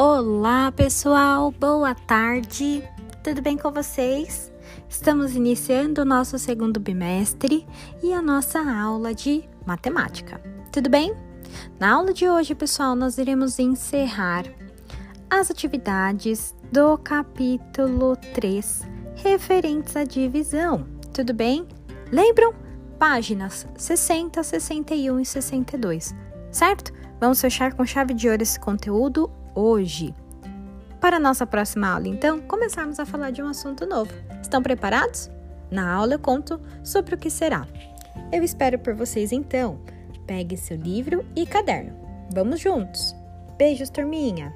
Olá, pessoal, boa tarde, tudo bem com vocês? Estamos iniciando o nosso segundo bimestre e a nossa aula de matemática, tudo bem? Na aula de hoje, pessoal, nós iremos encerrar as atividades do capítulo 3 referentes à divisão, tudo bem? Lembram? Páginas 60, 61 e 62, certo? Vamos fechar com chave de ouro esse conteúdo hoje. Para nossa próxima aula, então, começarmos a falar de um assunto novo. Estão preparados? Na aula eu conto sobre o que será. Eu espero por vocês então. Pegue seu livro e caderno. Vamos juntos. Beijos, turminha!